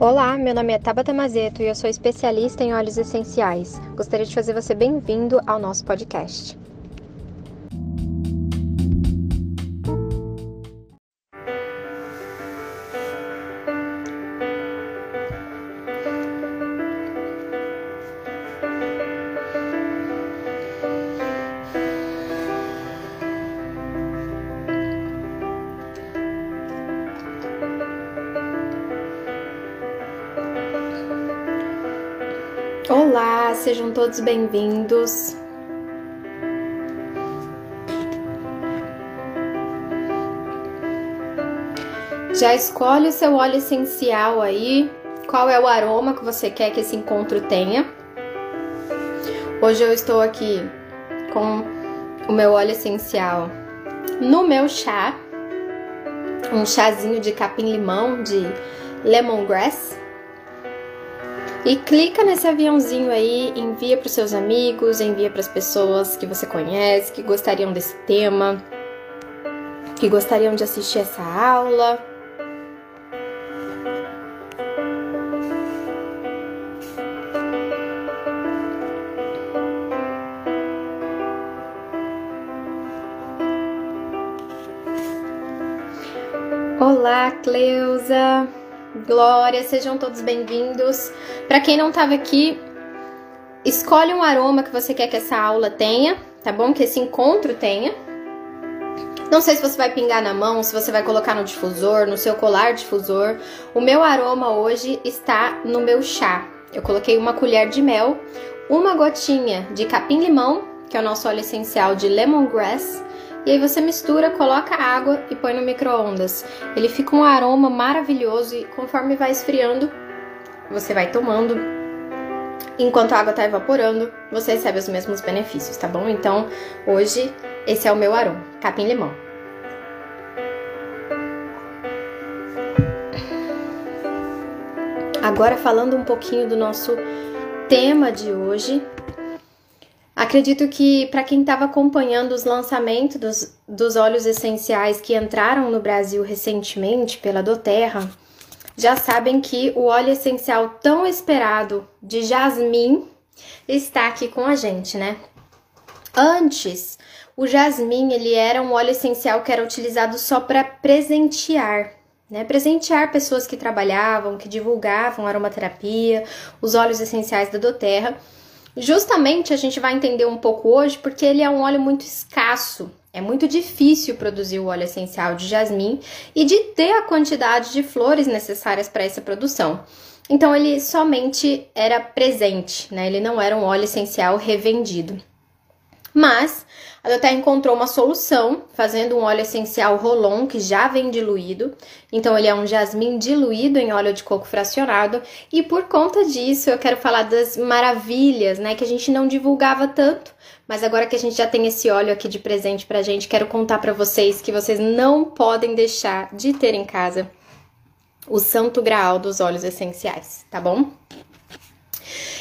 Olá, meu nome é Tabata Mazeto e eu sou especialista em óleos essenciais. Gostaria de fazer você bem-vindo ao nosso podcast. Sejam todos bem-vindos. Já escolhe o seu óleo essencial aí, qual é o aroma que você quer que esse encontro tenha. Hoje eu estou aqui com o meu óleo essencial no meu chá, um chazinho de capim-limão de lemongrass. E clica nesse aviãozinho aí, envia para os seus amigos, envia para as pessoas que você conhece, que gostariam desse tema, que gostariam de assistir essa aula. Olá, Cleusa! Glória, sejam todos bem-vindos. Para quem não estava aqui, escolhe um aroma que você quer que essa aula tenha, tá bom? Que esse encontro tenha. Não sei se você vai pingar na mão, se você vai colocar no difusor, no seu colar difusor. O meu aroma hoje está no meu chá. Eu coloquei uma colher de mel, uma gotinha de capim-limão, que é o nosso óleo essencial de lemongrass, e aí você mistura, coloca água e põe no micro-ondas. Ele fica um aroma maravilhoso e conforme vai esfriando, você vai tomando. Enquanto a água está evaporando, você recebe os mesmos benefícios, tá bom? Então, hoje, esse é o meu aroma, capim-limão. Agora, falando um pouquinho do nosso tema de hoje, Acredito que para quem estava acompanhando os lançamentos dos, dos óleos essenciais que entraram no Brasil recentemente pela Doterra, já sabem que o óleo essencial tão esperado de jasmim está aqui com a gente, né? Antes, o jasmim ele era um óleo essencial que era utilizado só para presentear, né? Presentear pessoas que trabalhavam, que divulgavam aromaterapia, os óleos essenciais da Doterra. Justamente a gente vai entender um pouco hoje porque ele é um óleo muito escasso. É muito difícil produzir o óleo essencial de jasmim e de ter a quantidade de flores necessárias para essa produção. Então ele somente era presente, né? Ele não era um óleo essencial revendido. Mas a Doterra encontrou uma solução fazendo um óleo essencial Rolon que já vem diluído. Então ele é um jasmim diluído em óleo de coco fracionado e por conta disso eu quero falar das maravilhas, né, que a gente não divulgava tanto, mas agora que a gente já tem esse óleo aqui de presente pra gente, quero contar para vocês que vocês não podem deixar de ter em casa o santo graal dos óleos essenciais, tá bom?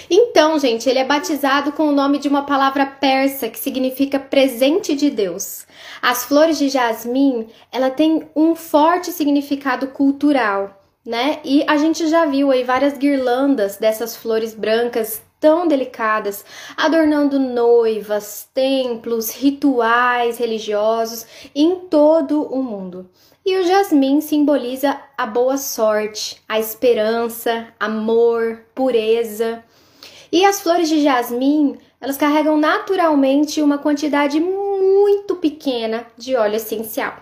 Então, gente, ele é batizado com o nome de uma palavra persa que significa presente de Deus. As flores de jasmim, ela tem um forte significado cultural, né? E a gente já viu aí várias guirlandas dessas flores brancas tão delicadas, adornando noivas, templos, rituais religiosos em todo o mundo. E o jasmim simboliza a boa sorte, a esperança, amor, pureza. E as flores de jasmim, elas carregam naturalmente uma quantidade muito pequena de óleo essencial.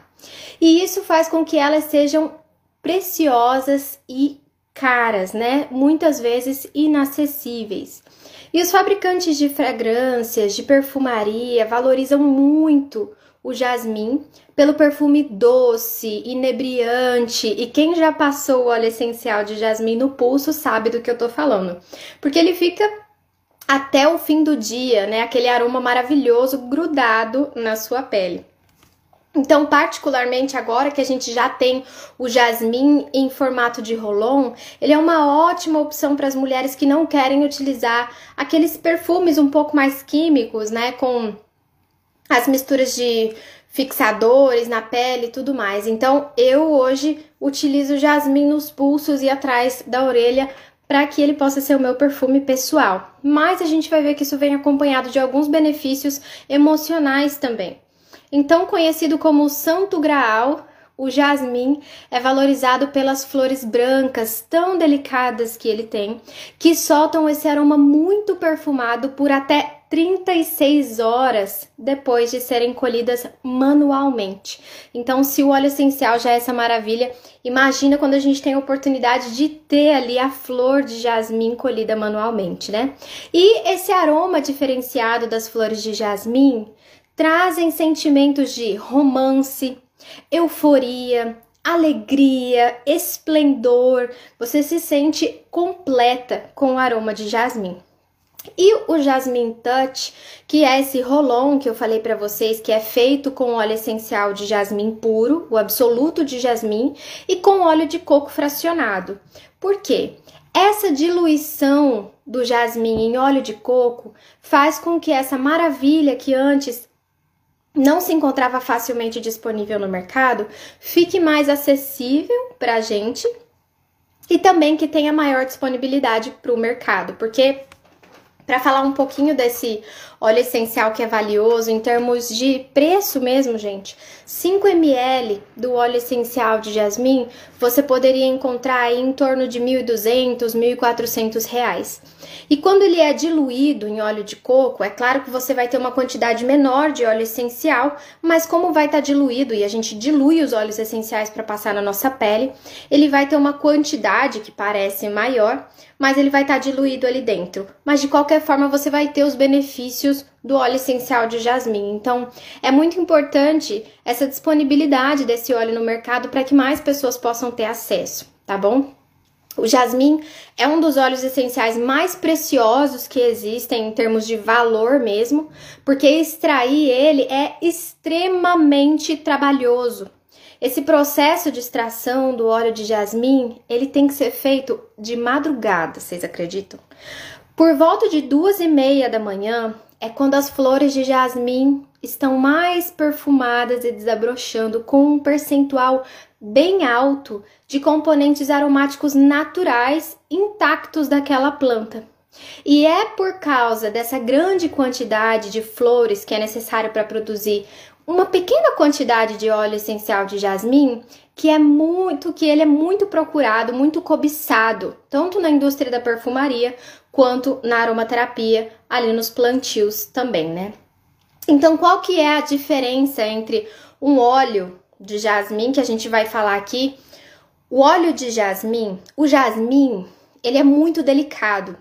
E isso faz com que elas sejam preciosas e caras, né? Muitas vezes inacessíveis. E os fabricantes de fragrâncias, de perfumaria, valorizam muito o jasmim pelo perfume doce, inebriante, e quem já passou o óleo essencial de jasmim no pulso sabe do que eu tô falando. Porque ele fica até o fim do dia, né? Aquele aroma maravilhoso grudado na sua pele. Então, particularmente agora que a gente já tem o jasmim em formato de rolon, ele é uma ótima opção para as mulheres que não querem utilizar aqueles perfumes um pouco mais químicos, né, com as misturas de fixadores na pele e tudo mais. Então, eu hoje utilizo jasmim nos pulsos e atrás da orelha para que ele possa ser o meu perfume pessoal. Mas a gente vai ver que isso vem acompanhado de alguns benefícios emocionais também. Então, conhecido como Santo Graal, o jasmim é valorizado pelas flores brancas tão delicadas que ele tem, que soltam esse aroma muito perfumado por até 36 horas depois de serem colhidas manualmente. Então, se o óleo essencial já é essa maravilha, imagina quando a gente tem a oportunidade de ter ali a flor de jasmim colhida manualmente, né? E esse aroma diferenciado das flores de jasmim trazem sentimentos de romance, euforia, alegria, esplendor. Você se sente completa com o aroma de jasmim. E o Jasmine Touch, que é esse rolon que eu falei para vocês, que é feito com óleo essencial de jasmim puro, o absoluto de jasmim, e com óleo de coco fracionado. Por quê? Essa diluição do jasmim em óleo de coco faz com que essa maravilha que antes não se encontrava facilmente disponível no mercado, fique mais acessível para gente e também que tenha maior disponibilidade para o mercado, porque para falar um pouquinho desse óleo essencial que é valioso em termos de preço mesmo, gente, 5 ml do óleo essencial de jasmim você poderia encontrar aí em torno de 1.200, 1.400 reais. E quando ele é diluído em óleo de coco, é claro que você vai ter uma quantidade menor de óleo essencial, mas como vai estar tá diluído e a gente dilui os óleos essenciais para passar na nossa pele, ele vai ter uma quantidade que parece maior, mas ele vai estar tá diluído ali dentro. Mas de qualquer forma, você vai ter os benefícios do óleo essencial de jasmim. Então, é muito importante essa disponibilidade desse óleo no mercado para que mais pessoas possam ter acesso, tá bom? O jasmim é um dos óleos essenciais mais preciosos que existem em termos de valor mesmo, porque extrair ele é extremamente trabalhoso. Esse processo de extração do óleo de jasmim, ele tem que ser feito de madrugada, vocês acreditam? Por volta de duas e meia da manhã é quando as flores de jasmim estão mais perfumadas e desabrochando com um percentual bem alto de componentes aromáticos naturais intactos daquela planta. E é por causa dessa grande quantidade de flores que é necessário para produzir uma pequena quantidade de óleo essencial de jasmim que é muito que ele é muito procurado, muito cobiçado, tanto na indústria da perfumaria quanto na aromaterapia, ali nos plantios também, né? Então, qual que é a diferença entre um óleo de jasmim que a gente vai falar aqui. O óleo de jasmim, o jasmim, ele é muito delicado.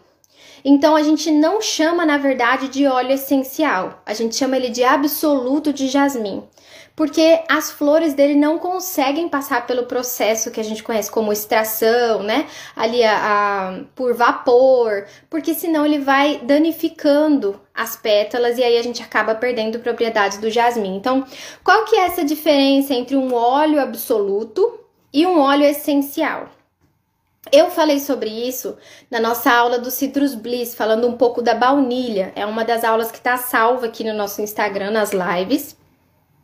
Então a gente não chama, na verdade, de óleo essencial. A gente chama ele de absoluto de jasmim porque as flores dele não conseguem passar pelo processo que a gente conhece como extração, né? Ali a, a, por vapor, porque senão ele vai danificando as pétalas e aí a gente acaba perdendo propriedades do jasmim. Então, qual que é essa diferença entre um óleo absoluto e um óleo essencial? Eu falei sobre isso na nossa aula do Citrus Bliss, falando um pouco da baunilha. É uma das aulas que está salva aqui no nosso Instagram, nas lives.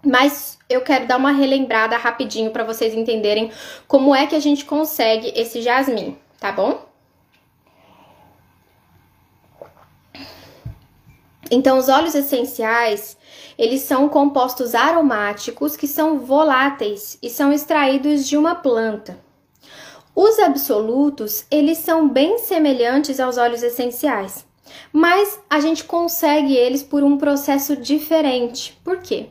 Mas eu quero dar uma relembrada rapidinho para vocês entenderem como é que a gente consegue esse jasmim, tá bom? Então, os óleos essenciais, eles são compostos aromáticos que são voláteis e são extraídos de uma planta. Os absolutos, eles são bem semelhantes aos óleos essenciais, mas a gente consegue eles por um processo diferente. Por quê?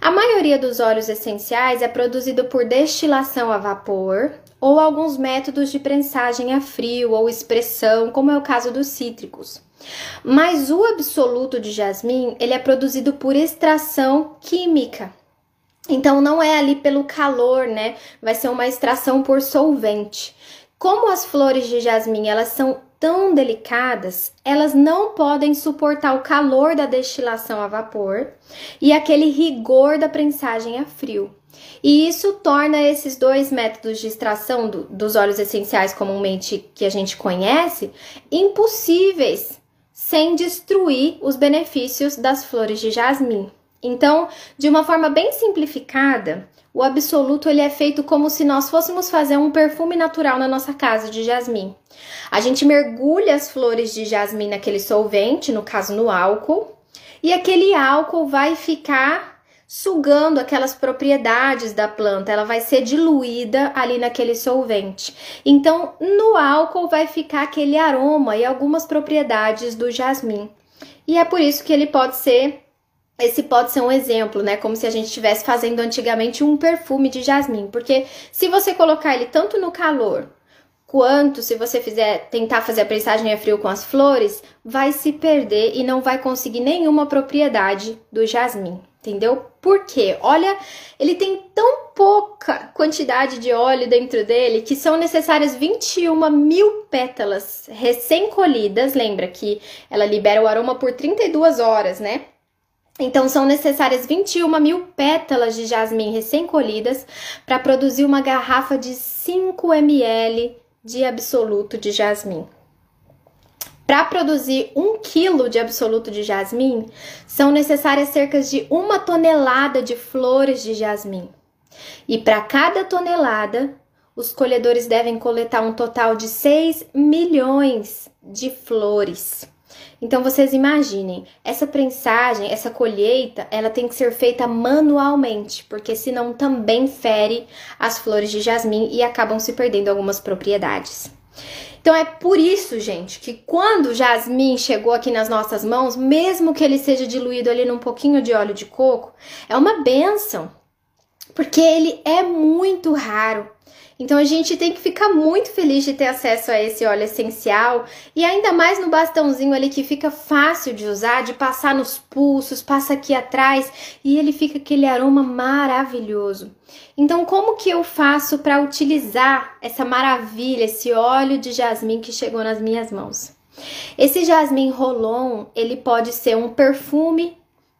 A maioria dos óleos essenciais é produzido por destilação a vapor ou alguns métodos de prensagem a frio ou expressão, como é o caso dos cítricos. Mas o absoluto de jasmim, ele é produzido por extração química. Então não é ali pelo calor, né? Vai ser uma extração por solvente. Como as flores de jasmim, elas são tão delicadas, elas não podem suportar o calor da destilação a vapor e aquele rigor da prensagem a frio. E isso torna esses dois métodos de extração do, dos óleos essenciais comumente que a gente conhece impossíveis sem destruir os benefícios das flores de jasmim. Então, de uma forma bem simplificada, o absoluto ele é feito como se nós fôssemos fazer um perfume natural na nossa casa de jasmim. A gente mergulha as flores de jasmim naquele solvente, no caso no álcool, e aquele álcool vai ficar sugando aquelas propriedades da planta, ela vai ser diluída ali naquele solvente. Então, no álcool vai ficar aquele aroma e algumas propriedades do jasmim. E é por isso que ele pode ser esse pode ser um exemplo, né? Como se a gente estivesse fazendo antigamente um perfume de jasmim, porque se você colocar ele tanto no calor quanto se você fizer tentar fazer a prensagem a frio com as flores, vai se perder e não vai conseguir nenhuma propriedade do jasmim, entendeu? Por quê? Olha, ele tem tão pouca quantidade de óleo dentro dele que são necessárias 21 mil pétalas recém-colhidas. Lembra que ela libera o aroma por 32 horas, né? Então, são necessárias 21 mil pétalas de jasmim recém-colhidas para produzir uma garrafa de 5 ml de absoluto de jasmim. Para produzir um quilo de absoluto de jasmim, são necessárias cerca de uma tonelada de flores de jasmim. E para cada tonelada, os colhedores devem coletar um total de 6 milhões de flores. Então vocês imaginem, essa prensagem, essa colheita, ela tem que ser feita manualmente, porque senão também fere as flores de jasmim e acabam se perdendo algumas propriedades. Então é por isso, gente, que quando o jasmim chegou aqui nas nossas mãos, mesmo que ele seja diluído ali num pouquinho de óleo de coco, é uma benção, porque ele é muito raro. Então a gente tem que ficar muito feliz de ter acesso a esse óleo essencial e ainda mais no bastãozinho ali que fica fácil de usar, de passar nos pulsos, passa aqui atrás e ele fica aquele aroma maravilhoso. Então como que eu faço para utilizar essa maravilha, esse óleo de jasmim que chegou nas minhas mãos? Esse jasmim rolon, ele pode ser um perfume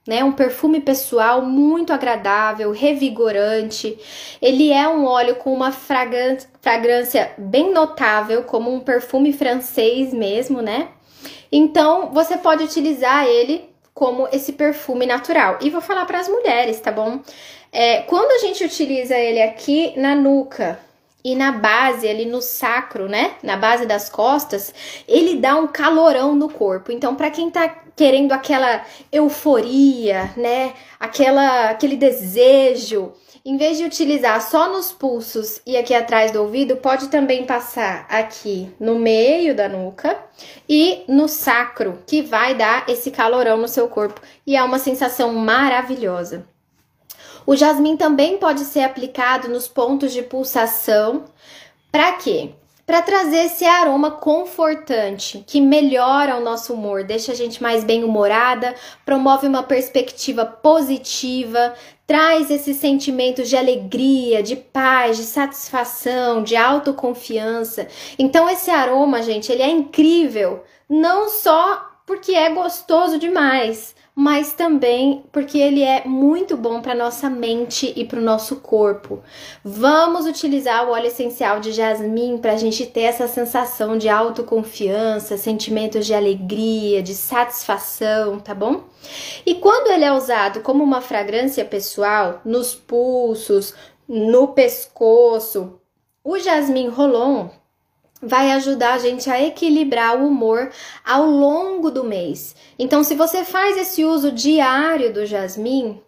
né? Um perfume pessoal muito agradável, revigorante. Ele é um óleo com uma fragrância bem notável, como um perfume francês mesmo, né? Então, você pode utilizar ele como esse perfume natural. E vou falar para as mulheres, tá bom? É, quando a gente utiliza ele aqui na nuca, e na base, ali no sacro, né? Na base das costas, ele dá um calorão no corpo. Então, para quem tá querendo aquela euforia, né? Aquela aquele desejo, em vez de utilizar só nos pulsos e aqui atrás do ouvido, pode também passar aqui no meio da nuca e no sacro, que vai dar esse calorão no seu corpo e é uma sensação maravilhosa. O jasmim também pode ser aplicado nos pontos de pulsação. Para quê? Para trazer esse aroma confortante que melhora o nosso humor, deixa a gente mais bem-humorada, promove uma perspectiva positiva, traz esses sentimentos de alegria, de paz, de satisfação, de autoconfiança. Então esse aroma, gente, ele é incrível, não só porque é gostoso demais, mas também porque ele é muito bom para nossa mente e para o nosso corpo. Vamos utilizar o óleo essencial de jasmim para a gente ter essa sensação de autoconfiança, sentimentos de alegria, de satisfação, tá bom? E quando ele é usado como uma fragrância pessoal, nos pulsos, no pescoço, o jasmim rolon vai ajudar a gente a equilibrar o humor ao longo do mês. Então, se você faz esse uso diário do jasmim,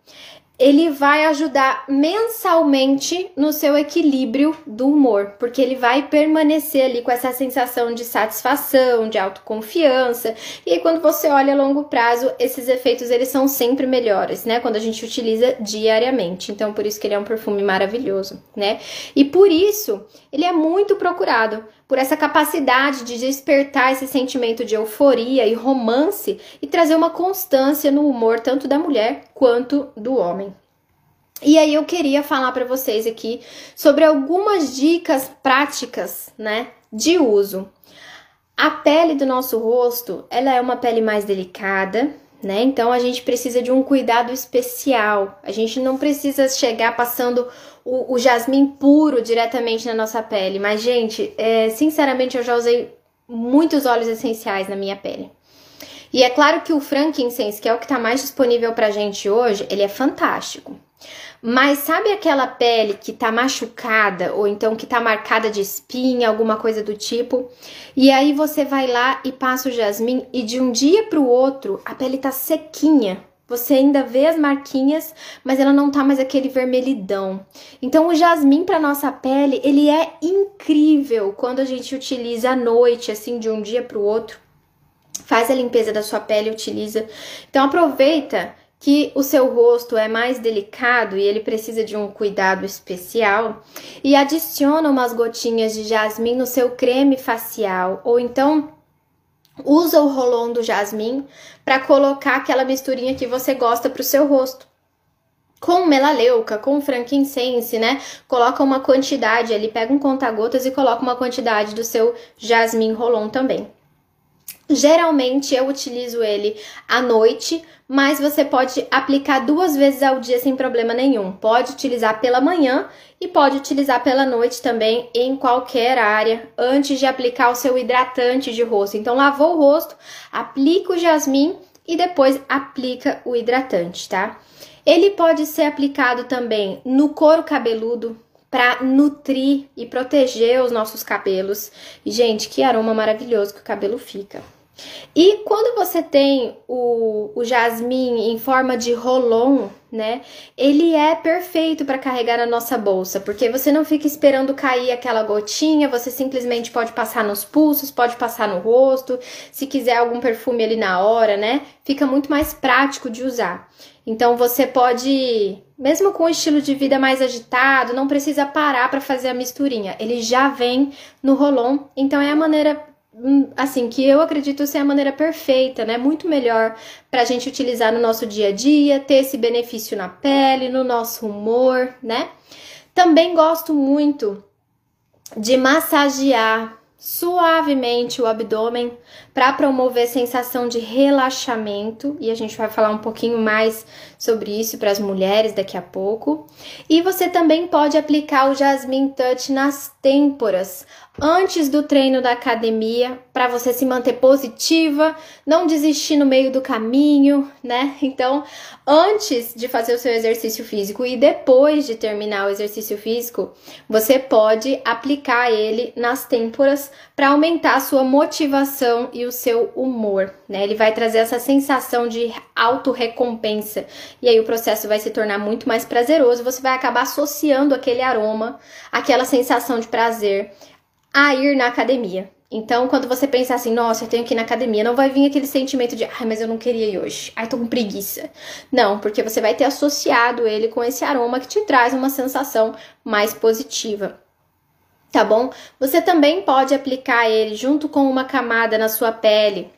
ele vai ajudar mensalmente no seu equilíbrio do humor, porque ele vai permanecer ali com essa sensação de satisfação, de autoconfiança. E aí, quando você olha a longo prazo, esses efeitos eles são sempre melhores, né? Quando a gente utiliza diariamente. Então, por isso que ele é um perfume maravilhoso, né? E por isso ele é muito procurado por essa capacidade de despertar esse sentimento de euforia e romance e trazer uma constância no humor tanto da mulher quanto do homem. E aí eu queria falar para vocês aqui sobre algumas dicas práticas, né, de uso. A pele do nosso rosto, ela é uma pele mais delicada, né? Então a gente precisa de um cuidado especial. A gente não precisa chegar passando o, o jasmim puro diretamente na nossa pele. Mas, gente, é, sinceramente, eu já usei muitos óleos essenciais na minha pele. E é claro que o frankincense, que é o que está mais disponível para gente hoje, ele é fantástico. Mas sabe aquela pele que tá machucada ou então que tá marcada de espinha, alguma coisa do tipo? E aí você vai lá e passa o jasmim e de um dia para o outro a pele tá sequinha. Você ainda vê as marquinhas, mas ela não tá mais aquele vermelhidão. Então o jasmim para nossa pele, ele é incrível quando a gente utiliza à noite, assim, de um dia para o outro. Faz a limpeza da sua pele, utiliza. Então aproveita que o seu rosto é mais delicado e ele precisa de um cuidado especial, e adiciona umas gotinhas de jasmim no seu creme facial, ou então usa o rolão do jasmim para colocar aquela misturinha que você gosta para o seu rosto. Com melaleuca, com frankincense, né? Coloca uma quantidade ali, pega um conta-gotas e coloca uma quantidade do seu jasmim rolon também. Geralmente eu utilizo ele à noite, mas você pode aplicar duas vezes ao dia sem problema nenhum. Pode utilizar pela manhã e pode utilizar pela noite também em qualquer área, antes de aplicar o seu hidratante de rosto. Então, lavou o rosto, aplica o jasmim e depois aplica o hidratante, tá? Ele pode ser aplicado também no couro cabeludo, para nutrir e proteger os nossos cabelos. E, gente, que aroma maravilhoso que o cabelo fica. E quando você tem o, o jasmim em forma de rolon, né? Ele é perfeito para carregar na nossa bolsa, porque você não fica esperando cair aquela gotinha, você simplesmente pode passar nos pulsos, pode passar no rosto, se quiser algum perfume ali na hora, né? Fica muito mais prático de usar. Então você pode, mesmo com o estilo de vida mais agitado, não precisa parar para fazer a misturinha. Ele já vem no rolon, então é a maneira assim, que eu acredito ser a maneira perfeita, né? Muito melhor para a gente utilizar no nosso dia a dia, ter esse benefício na pele, no nosso humor, né? Também gosto muito de massagear suavemente o abdômen para promover sensação de relaxamento e a gente vai falar um pouquinho mais sobre isso para as mulheres daqui a pouco. E você também pode aplicar o Jasmine Touch nas têmporas antes do treino da academia para você se manter positiva, não desistir no meio do caminho, né? Então, antes de fazer o seu exercício físico e depois de terminar o exercício físico, você pode aplicar ele nas têmporas para aumentar a sua motivação e o seu humor, né? Ele vai trazer essa sensação de autorrecompensa e aí o processo vai se tornar muito mais prazeroso, você vai acabar associando aquele aroma, aquela sensação de prazer a ir na academia. Então, quando você pensa assim, nossa, eu tenho que ir na academia, não vai vir aquele sentimento de, ai, mas eu não queria ir hoje, ai, tô com preguiça. Não, porque você vai ter associado ele com esse aroma que te traz uma sensação mais positiva. Tá bom? Você também pode aplicar ele junto com uma camada na sua pele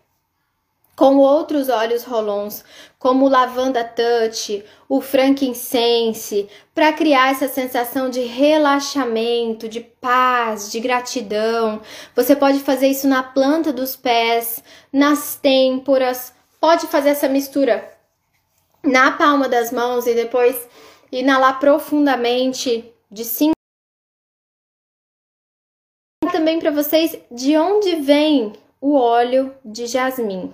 com outros óleos rolons, como o lavanda touch, o frankincense, para criar essa sensação de relaxamento, de paz, de gratidão. Você pode fazer isso na planta dos pés, nas têmporas, pode fazer essa mistura na palma das mãos e depois inalar profundamente de 5 para vocês de onde vem o óleo de jasmim.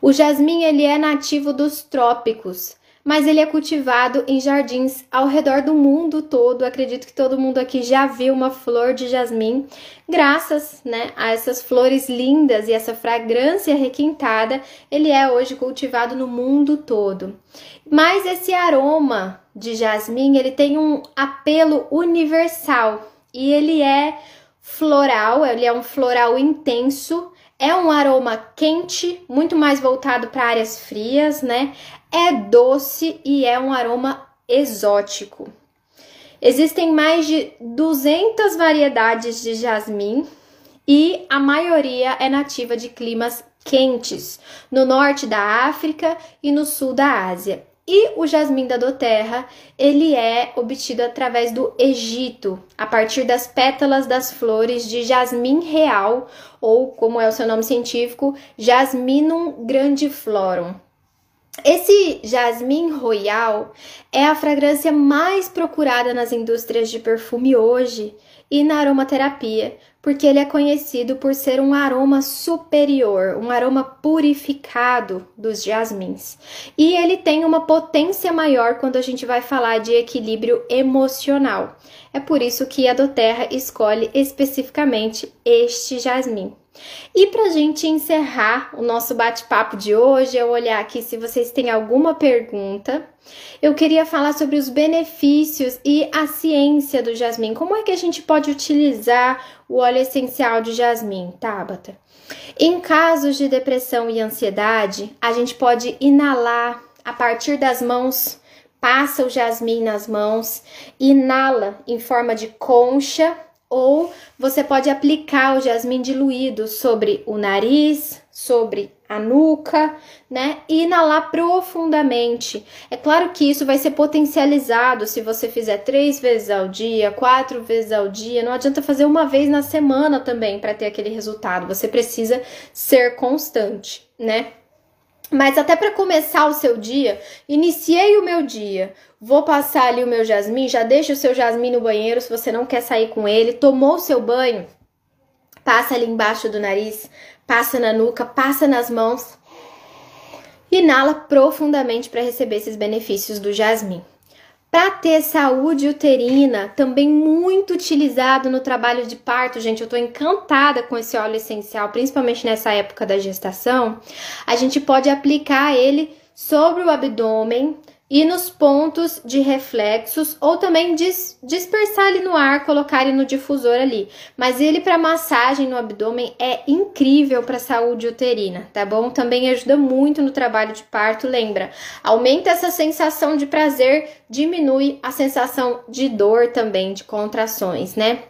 O jasmim ele é nativo dos trópicos, mas ele é cultivado em jardins ao redor do mundo todo. Acredito que todo mundo aqui já viu uma flor de jasmim, graças, né, a essas flores lindas e essa fragrância requintada, ele é hoje cultivado no mundo todo. Mas esse aroma de jasmim, ele tem um apelo universal e ele é floral, ele é um floral intenso é um aroma quente, muito mais voltado para áreas frias, né? É doce e é um aroma exótico. Existem mais de 200 variedades de jasmim e a maioria é nativa de climas quentes, no norte da África e no sul da Ásia. E o jasmim da doterra, ele é obtido através do Egito, a partir das pétalas das flores de jasmim real, ou como é o seu nome científico, Jasminum grandiflorum. Esse jasmim royal é a fragrância mais procurada nas indústrias de perfume hoje e na aromaterapia, porque ele é conhecido por ser um aroma superior, um aroma purificado dos jasmins. E ele tem uma potência maior quando a gente vai falar de equilíbrio emocional. É por isso que a Doterra escolhe especificamente este jasmim. E para gente encerrar o nosso bate-papo de hoje, eu olhar aqui se vocês têm alguma pergunta. Eu queria falar sobre os benefícios e a ciência do jasmim. Como é que a gente pode utilizar o óleo essencial de jasmim, Tabata? Em casos de depressão e ansiedade, a gente pode inalar a partir das mãos, passa o jasmim nas mãos, inala em forma de concha ou você pode aplicar o jasmim diluído sobre o nariz, sobre a nuca, né? E inalar profundamente. É claro que isso vai ser potencializado se você fizer três vezes ao dia, quatro vezes ao dia. Não adianta fazer uma vez na semana também para ter aquele resultado. Você precisa ser constante, né? Mas até para começar o seu dia, iniciei o meu dia, vou passar ali o meu jasmim, já deixa o seu jasmim no banheiro se você não quer sair com ele, tomou o seu banho, passa ali embaixo do nariz, passa na nuca, passa nas mãos, inala profundamente para receber esses benefícios do jasmim. Para ter saúde uterina, também muito utilizado no trabalho de parto, gente. Eu estou encantada com esse óleo essencial, principalmente nessa época da gestação. A gente pode aplicar ele sobre o abdômen, e nos pontos de reflexos ou também dis dispersar ele no ar, colocar ele no difusor ali. Mas ele para massagem no abdômen é incrível para saúde uterina, tá bom? Também ajuda muito no trabalho de parto, lembra? Aumenta essa sensação de prazer, diminui a sensação de dor também, de contrações, né?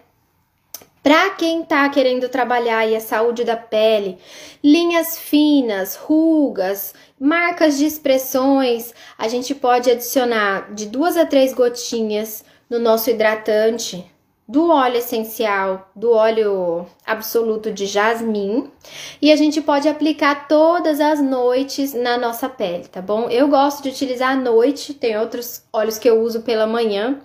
Para quem está querendo trabalhar aí a saúde da pele, linhas finas, rugas, marcas de expressões, a gente pode adicionar de duas a três gotinhas no nosso hidratante do óleo essencial, do óleo absoluto de jasmim, e a gente pode aplicar todas as noites na nossa pele, tá bom? Eu gosto de utilizar à noite, tem outros óleos que eu uso pela manhã,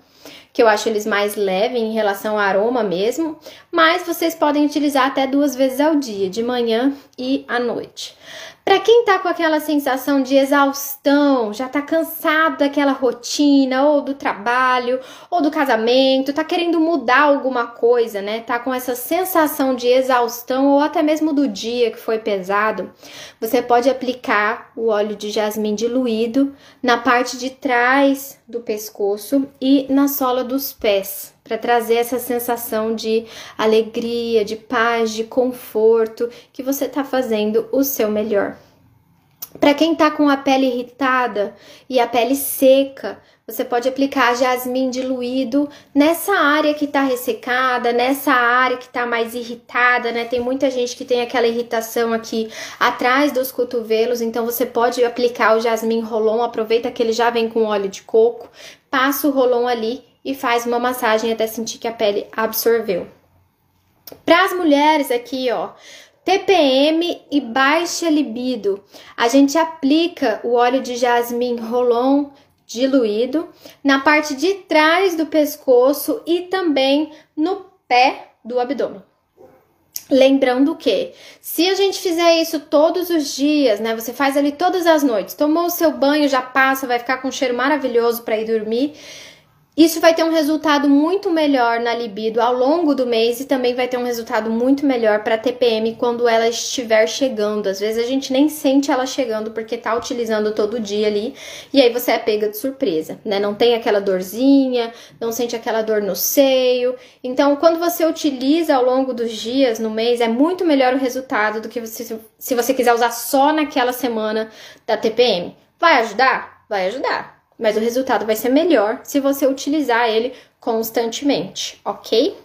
que eu acho eles mais leves em relação ao aroma mesmo, mas vocês podem utilizar até duas vezes ao dia, de manhã e à noite. Para quem tá com aquela sensação de exaustão, já tá cansado daquela rotina, ou do trabalho, ou do casamento, tá querendo mudar alguma coisa, né? Tá com essa sensação de exaustão ou até mesmo do dia que foi pesado, você pode aplicar o óleo de jasmim diluído na parte de trás do pescoço e na sola dos pés para trazer essa sensação de alegria, de paz, de conforto, que você está fazendo o seu melhor. Para quem está com a pele irritada e a pele seca, você pode aplicar jasmim diluído nessa área que está ressecada, nessa área que está mais irritada, né? Tem muita gente que tem aquela irritação aqui atrás dos cotovelos, então você pode aplicar o jasmim rolon, aproveita que ele já vem com óleo de coco, passa o rolon ali e faz uma massagem até sentir que a pele absorveu. Para as mulheres aqui, ó, TPM e baixa libido, a gente aplica o óleo de jasmim rolon diluído na parte de trás do pescoço e também no pé do abdômen. Lembrando que, se a gente fizer isso todos os dias, né? Você faz ali todas as noites, tomou o seu banho, já passa, vai ficar com um cheiro maravilhoso para ir dormir. Isso vai ter um resultado muito melhor na libido ao longo do mês e também vai ter um resultado muito melhor para TPM quando ela estiver chegando. Às vezes a gente nem sente ela chegando porque tá utilizando todo dia ali e aí você é pega de surpresa, né? Não tem aquela dorzinha, não sente aquela dor no seio. Então, quando você utiliza ao longo dos dias no mês, é muito melhor o resultado do que você, se você quiser usar só naquela semana da TPM. Vai ajudar? Vai ajudar mas o resultado vai ser melhor se você utilizar ele constantemente, ok?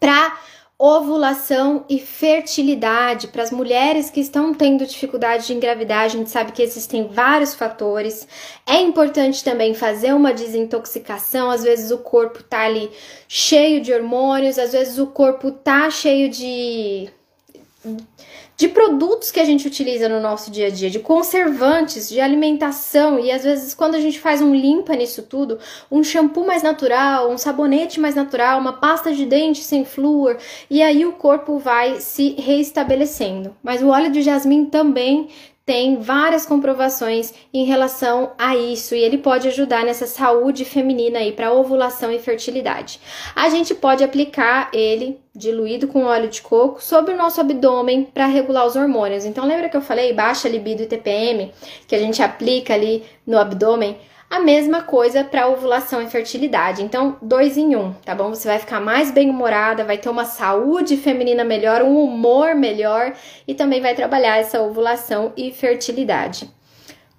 Para ovulação e fertilidade, para as mulheres que estão tendo dificuldade de engravidar, a gente sabe que existem vários fatores. É importante também fazer uma desintoxicação, às vezes o corpo tá ali cheio de hormônios, às vezes o corpo tá cheio de de produtos que a gente utiliza no nosso dia a dia, de conservantes, de alimentação, e às vezes quando a gente faz um limpa nisso tudo, um shampoo mais natural, um sabonete mais natural, uma pasta de dente sem flúor, e aí o corpo vai se reestabelecendo. Mas o óleo de jasmim também tem várias comprovações em relação a isso e ele pode ajudar nessa saúde feminina aí para ovulação e fertilidade. A gente pode aplicar ele diluído com óleo de coco sobre o nosso abdômen para regular os hormônios. Então lembra que eu falei baixa libido e TPM que a gente aplica ali no abdômen? A mesma coisa para ovulação e fertilidade. Então, dois em um, tá bom? Você vai ficar mais bem-humorada, vai ter uma saúde feminina melhor, um humor melhor e também vai trabalhar essa ovulação e fertilidade.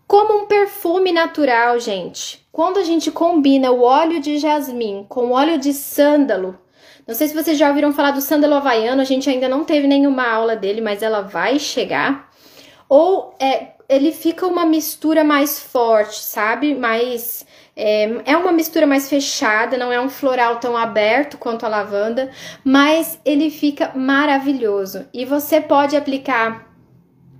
Como um perfume natural, gente. Quando a gente combina o óleo de jasmim com óleo de sândalo, não sei se vocês já ouviram falar do sândalo havaiano, a gente ainda não teve nenhuma aula dele, mas ela vai chegar. Ou é, ele fica uma mistura mais forte, sabe? Mais. É, é uma mistura mais fechada, não é um floral tão aberto quanto a lavanda, mas ele fica maravilhoso. E você pode aplicar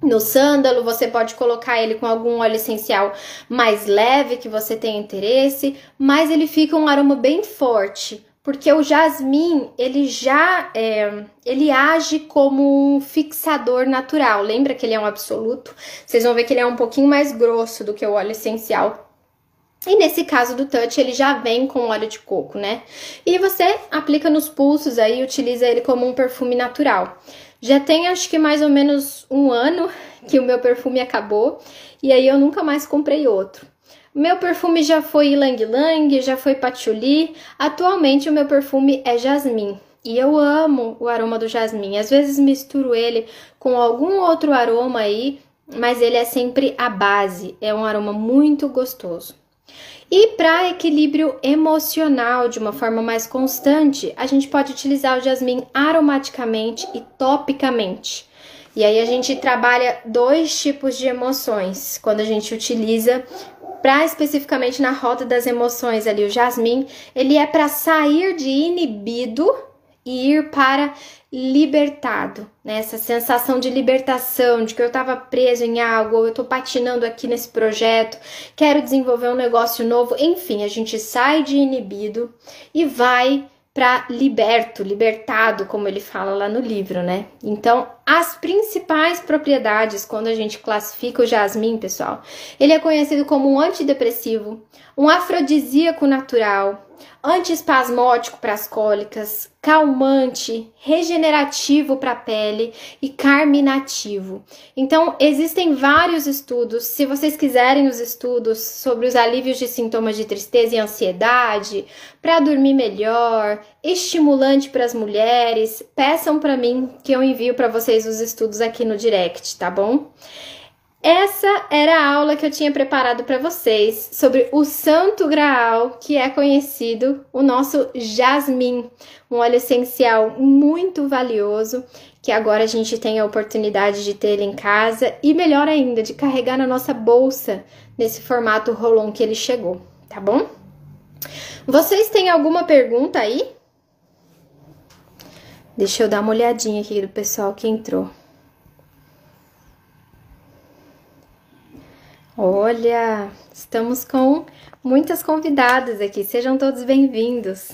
no sândalo, você pode colocar ele com algum óleo essencial mais leve que você tenha interesse, mas ele fica um aroma bem forte porque o jasmim ele já é, ele age como um fixador natural. Lembra que ele é um absoluto? Vocês vão ver que ele é um pouquinho mais grosso do que o óleo essencial. E nesse caso do touch, ele já vem com óleo de coco, né? E você aplica nos pulsos aí, utiliza ele como um perfume natural. Já tem acho que mais ou menos um ano que o meu perfume acabou e aí eu nunca mais comprei outro. Meu perfume já foi Ylang Ylang, já foi Patchouli. Atualmente o meu perfume é Jasmine. E eu amo o aroma do jasmim. Às vezes misturo ele com algum outro aroma aí, mas ele é sempre a base. É um aroma muito gostoso. E para equilíbrio emocional de uma forma mais constante, a gente pode utilizar o jasmim aromaticamente e topicamente. E aí a gente trabalha dois tipos de emoções quando a gente utiliza para especificamente na roda das emoções ali, o jasmim, ele é para sair de inibido e ir para libertado, né? Essa sensação de libertação, de que eu estava preso em algo, ou eu estou patinando aqui nesse projeto, quero desenvolver um negócio novo, enfim, a gente sai de inibido e vai para liberto, libertado, como ele fala lá no livro, né? Então, as principais propriedades quando a gente classifica o jasmim, pessoal, ele é conhecido como um antidepressivo, um afrodisíaco natural, antiespasmódico para as cólicas, calmante, regenerativo para a pele e carminativo. Então, existem vários estudos. Se vocês quiserem os estudos sobre os alívios de sintomas de tristeza e ansiedade, para dormir melhor, estimulante para as mulheres, peçam para mim que eu envio para vocês os estudos aqui no direct, tá bom? Essa era a aula que eu tinha preparado para vocês sobre o Santo Graal, que é conhecido o nosso jasmim, um óleo essencial muito valioso, que agora a gente tem a oportunidade de ter em casa e melhor ainda, de carregar na nossa bolsa nesse formato rolon que ele chegou, tá bom? Vocês têm alguma pergunta aí? Deixa eu dar uma olhadinha aqui do pessoal que entrou. Olha, estamos com muitas convidadas aqui, sejam todos bem-vindos.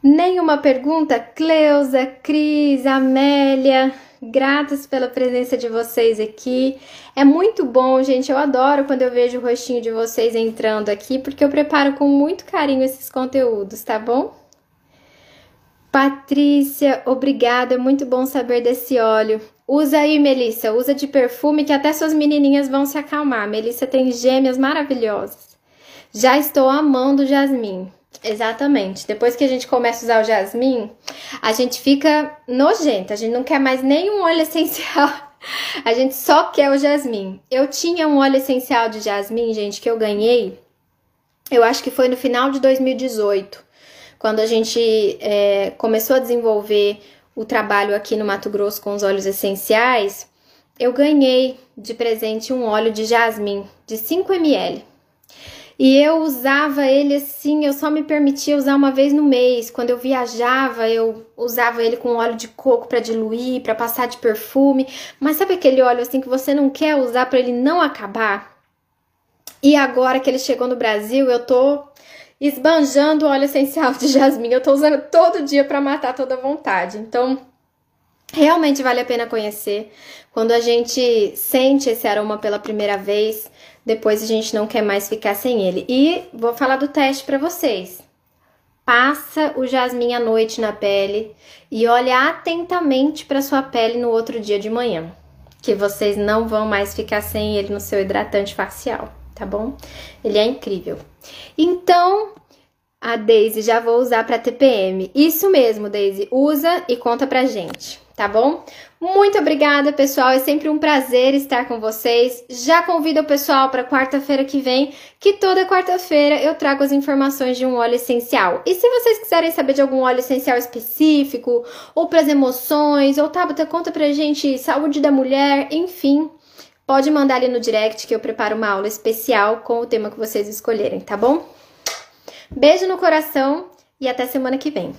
Nenhuma pergunta? Cleusa, Cris, Amélia, gratas pela presença de vocês aqui. É muito bom, gente. Eu adoro quando eu vejo o rostinho de vocês entrando aqui, porque eu preparo com muito carinho esses conteúdos, tá bom? Patrícia, obrigada. É muito bom saber desse óleo. Usa aí, Melissa, usa de perfume que até suas menininhas vão se acalmar. Melissa tem gêmeas maravilhosas. Já estou amando o jasmim. Exatamente. Depois que a gente começa a usar o jasmim, a gente fica nojenta. A gente não quer mais nenhum óleo essencial. A gente só quer o jasmim. Eu tinha um óleo essencial de jasmim, gente, que eu ganhei. Eu acho que foi no final de 2018, quando a gente é, começou a desenvolver o trabalho aqui no Mato Grosso com os óleos essenciais, eu ganhei de presente um óleo de jasmim de 5 ml. E eu usava ele assim, eu só me permitia usar uma vez no mês. Quando eu viajava, eu usava ele com óleo de coco para diluir, para passar de perfume. Mas sabe aquele óleo assim que você não quer usar para ele não acabar? E agora que ele chegou no Brasil, eu tô esbanjando óleo essencial de jasmim. Eu tô usando todo dia para matar toda vontade. Então, realmente vale a pena conhecer. Quando a gente sente esse aroma pela primeira vez, depois a gente não quer mais ficar sem ele. E vou falar do teste para vocês. Passa o jasmim à noite na pele e olha atentamente para sua pele no outro dia de manhã, que vocês não vão mais ficar sem ele no seu hidratante facial, tá bom? Ele é incrível. Então, a Daisy já vou usar para TPM. Isso mesmo, Daisy, usa e conta pra gente tá bom? Muito obrigada, pessoal. É sempre um prazer estar com vocês. Já convido o pessoal para quarta-feira que vem, que toda quarta-feira eu trago as informações de um óleo essencial. E se vocês quiserem saber de algum óleo essencial específico, ou para as emoções, ou Tabata, conta pra gente saúde da mulher, enfim, pode mandar ali no direct que eu preparo uma aula especial com o tema que vocês escolherem, tá bom? Beijo no coração e até semana que vem.